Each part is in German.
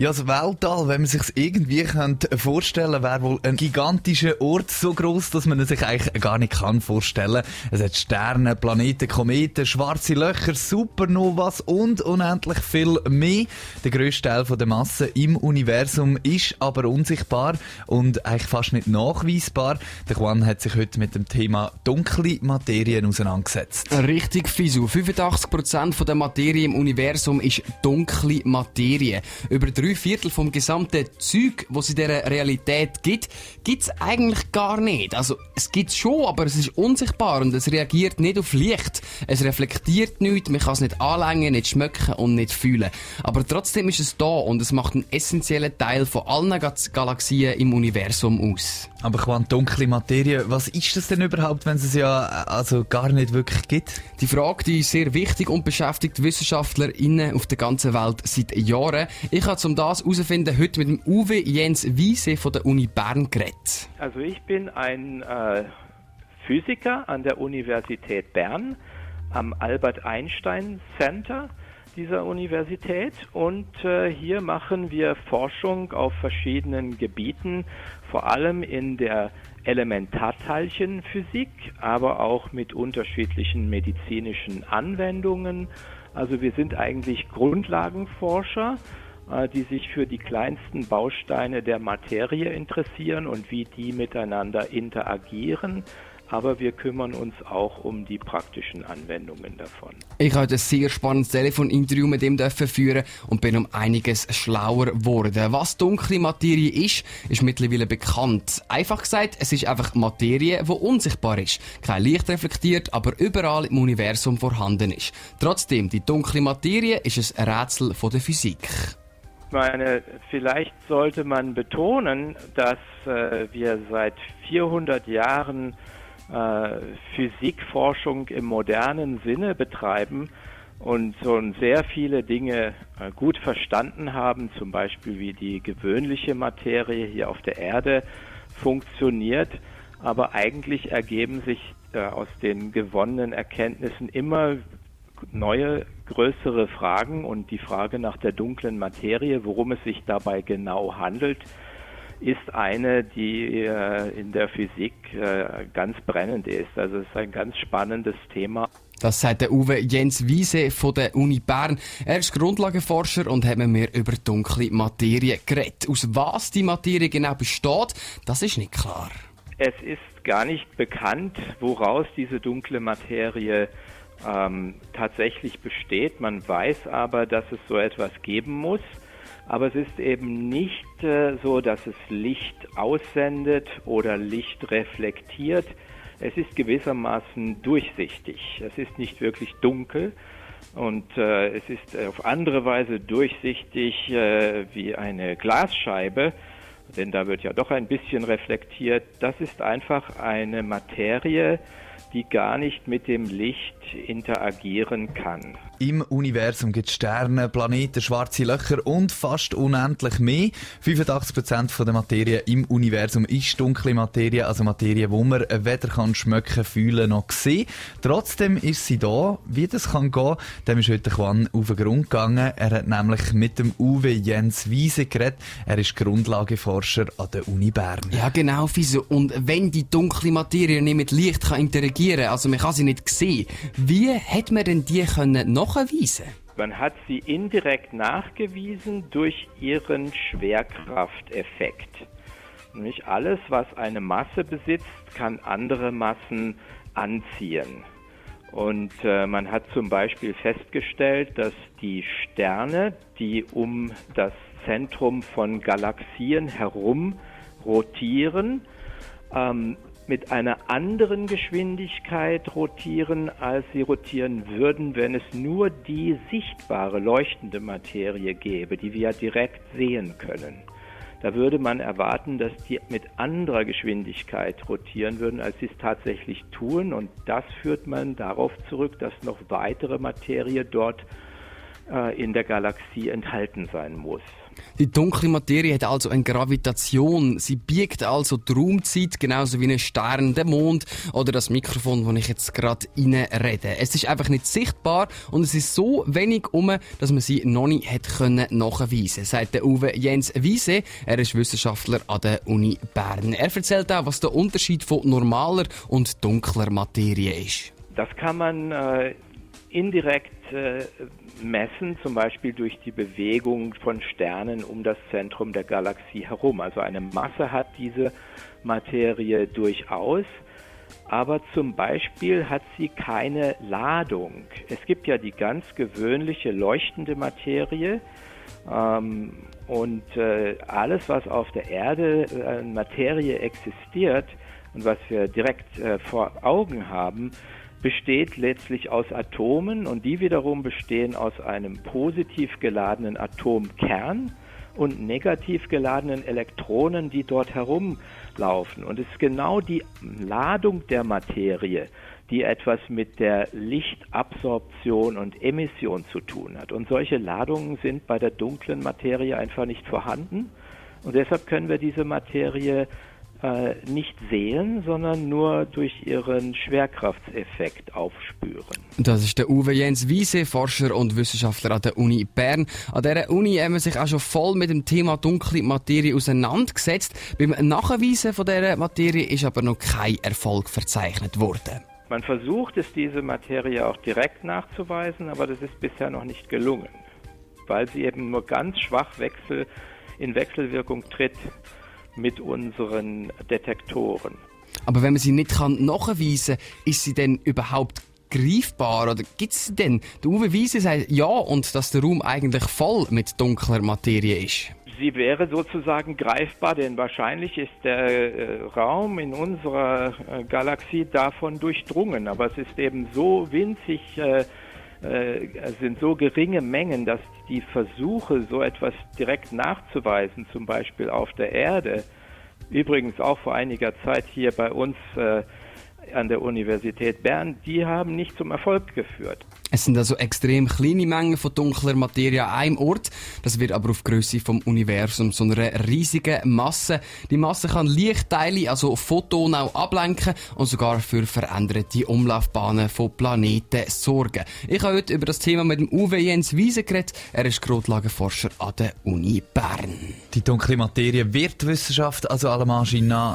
Ja, das Weltall, wenn man sich irgendwie vorstellen wäre wohl ein gigantischer Ort, so groß, dass man es sich eigentlich gar nicht kann vorstellen. Es hat Sterne, Planeten, Kometen, schwarze Löcher, Supernovas und unendlich viel mehr. Der grösste Teil der Masse im Universum ist aber unsichtbar und eigentlich fast nicht nachweisbar. Der Juan hat sich heute mit dem Thema dunkle Materien auseinandergesetzt. Richtig, Fisu. 85% der Materie im Universum ist dunkle Materie. Über drei Viertel vom gesamten Zeug, was es in dieser Realität gibt, gibt es eigentlich gar nicht. Also, es gibt es schon, aber es ist unsichtbar und es reagiert nicht auf Licht. Es reflektiert nichts, man kann es nicht anlängen, nicht schmecken und nicht fühlen. Aber trotzdem ist es da und es macht einen essentiellen Teil von allen Galaxien im Universum aus. Aber Quant dunkle Materie, was ist das denn überhaupt, wenn es es ja also gar nicht wirklich gibt? Die Frage, die ist sehr wichtig und beschäftigt WissenschaftlerInnen auf der ganzen Welt seit Jahren. Ich habe zum das herausfinden heute mit dem Uwe Jens Wiese von der Uni Bern geredet. Also ich bin ein äh, Physiker an der Universität Bern am Albert Einstein Center dieser Universität und äh, hier machen wir Forschung auf verschiedenen Gebieten, vor allem in der Elementarteilchenphysik, aber auch mit unterschiedlichen medizinischen Anwendungen. Also wir sind eigentlich Grundlagenforscher, die sich für die kleinsten Bausteine der Materie interessieren und wie die miteinander interagieren aber wir kümmern uns auch um die praktischen Anwendungen davon. Ich habe ein sehr spannendes Telefoninterview mit ihm führen und bin um einiges schlauer geworden. Was dunkle Materie ist, ist mittlerweile bekannt. Einfach gesagt, es ist einfach Materie, die unsichtbar ist. Kein Licht reflektiert, aber überall im Universum vorhanden ist. Trotzdem, die dunkle Materie ist ein Rätsel der Physik. Ich meine, vielleicht sollte man betonen, dass äh, wir seit 400 Jahren äh, Physikforschung im modernen Sinne betreiben und schon sehr viele Dinge äh, gut verstanden haben, zum Beispiel wie die gewöhnliche Materie hier auf der Erde funktioniert. Aber eigentlich ergeben sich äh, aus den gewonnenen Erkenntnissen immer neue, größere Fragen und die Frage nach der dunklen Materie, worum es sich dabei genau handelt, ist eine, die äh, in der Physik äh, ganz brennend ist. Also es ist ein ganz spannendes Thema. Das sagt der Uwe Jens Wiese von der Uni Bern. Er ist Grundlagenforscher und hat mit mir über dunkle Materie geredet. Aus was die Materie genau besteht, das ist nicht klar. Es ist gar nicht bekannt, woraus diese dunkle Materie ähm, tatsächlich besteht. Man weiß aber, dass es so etwas geben muss aber es ist eben nicht äh, so, dass es Licht aussendet oder Licht reflektiert. Es ist gewissermaßen durchsichtig. Es ist nicht wirklich dunkel und äh, es ist auf andere Weise durchsichtig äh, wie eine Glasscheibe, denn da wird ja doch ein bisschen reflektiert. Das ist einfach eine Materie, die gar nicht mit dem Licht interagieren kann. Im Universum gibt es Sterne, Planeten, schwarze Löcher und fast unendlich mehr. 85% von der Materie im Universum ist dunkle Materie, also Materie, wo man weder kann schmecken, fühlen noch sehen. Trotzdem ist sie da. Wie das kann gehen, dem ist heute Quan auf den Grund gegangen. Er hat nämlich mit dem Uwe Jens Wiese geredet. Er ist Grundlageforscher an der Uni Bern. Ja, genau, Fiese. Und wenn die dunkle Materie nicht mit Licht kann interagieren, also man kann sie nicht sehen, wie hat man denn die können nachweisen? Man hat sie indirekt nachgewiesen durch ihren Schwerkrafteffekt. Nämlich alles, was eine Masse besitzt, kann andere Massen anziehen. Und äh, man hat zum Beispiel festgestellt, dass die Sterne, die um das Zentrum von Galaxien herum rotieren, ähm, mit einer anderen Geschwindigkeit rotieren, als sie rotieren würden, wenn es nur die sichtbare leuchtende Materie gäbe, die wir direkt sehen können. Da würde man erwarten, dass die mit anderer Geschwindigkeit rotieren würden, als sie es tatsächlich tun. Und das führt man darauf zurück, dass noch weitere Materie dort äh, in der Galaxie enthalten sein muss. Die dunkle Materie hat also eine Gravitation. Sie biegt also die Raumzeit, genauso wie ein Stern, der Mond oder das Mikrofon, wo ich jetzt gerade rede. Es ist einfach nicht sichtbar und es ist so wenig um, dass man sie noch nicht hat können nachweisen, sagt der Uwe Jens Wiese. Er ist Wissenschaftler an der Uni Bern. Er erzählt auch, was der Unterschied von normaler und dunkler Materie ist. Das kann man äh, indirekt äh, messen, zum Beispiel durch die Bewegung von Sternen um das Zentrum der Galaxie herum. Also eine Masse hat diese Materie durchaus, aber zum Beispiel hat sie keine Ladung. Es gibt ja die ganz gewöhnliche leuchtende Materie. Ähm, und äh, alles, was auf der Erde äh, Materie existiert und was wir direkt äh, vor Augen haben, besteht letztlich aus Atomen und die wiederum bestehen aus einem positiv geladenen Atomkern und negativ geladenen Elektronen, die dort herumlaufen. Und es ist genau die Ladung der Materie, die etwas mit der Lichtabsorption und Emission zu tun hat. Und solche Ladungen sind bei der dunklen Materie einfach nicht vorhanden. Und deshalb können wir diese Materie äh, nicht sehen, sondern nur durch ihren Schwerkraftseffekt aufspüren. Das ist der Uwe Jens Wiese, Forscher und Wissenschaftler an der Uni Bern. An dieser Uni haben wir sich auch schon voll mit dem Thema dunkle Materie auseinandergesetzt. Beim Nachweisen von dieser Materie ist aber noch kein Erfolg verzeichnet worden. Man versucht es, diese Materie auch direkt nachzuweisen, aber das ist bisher noch nicht gelungen, weil sie eben nur ganz schwach wechsel, in Wechselwirkung tritt mit unseren Detektoren. Aber wenn man sie nicht kann nachweisen kann, ist sie denn überhaupt greifbar? Oder gibt es denn? Der Uwe Wiese sagt ja und dass der Raum eigentlich voll mit dunkler Materie ist. Sie wäre sozusagen greifbar, denn wahrscheinlich ist der äh, Raum in unserer äh, Galaxie davon durchdrungen. Aber es ist eben so winzig, äh, sind so geringe Mengen, dass die Versuche, so etwas direkt nachzuweisen, zum Beispiel auf der Erde, übrigens auch vor einiger Zeit hier bei uns äh, an der Universität Bern, die haben nicht zum Erfolg geführt. Es sind also extrem kleine Mengen von dunkler Materie an einem Ort. Das wird aber auf Größe vom Universum so einer riesigen Masse. Die Masse kann Lichtteile, also Photonen auch ablenken und sogar für veränderte Umlaufbahnen von Planeten sorgen. Ich habe heute über das Thema mit dem Uwe Jens Wiese geredet. Er ist Grundlagenforscher an der Uni Bern. Die dunkle Materie wird die Wissenschaft also allemal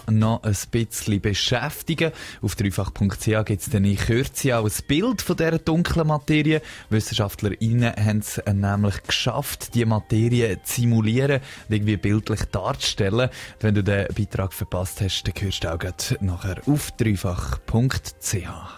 noch ein bisschen beschäftigen. Auf dreifach.ch gibt es dann in Kürze auch ein Bild von dieser dunklen Materie Materie. WissenschaftlerInnen haben es nämlich geschafft, die Materie zu simulieren und irgendwie bildlich darzustellen. Wenn du den Beitrag verpasst hast, dann hörst du auch nachher auf dreifach.ch.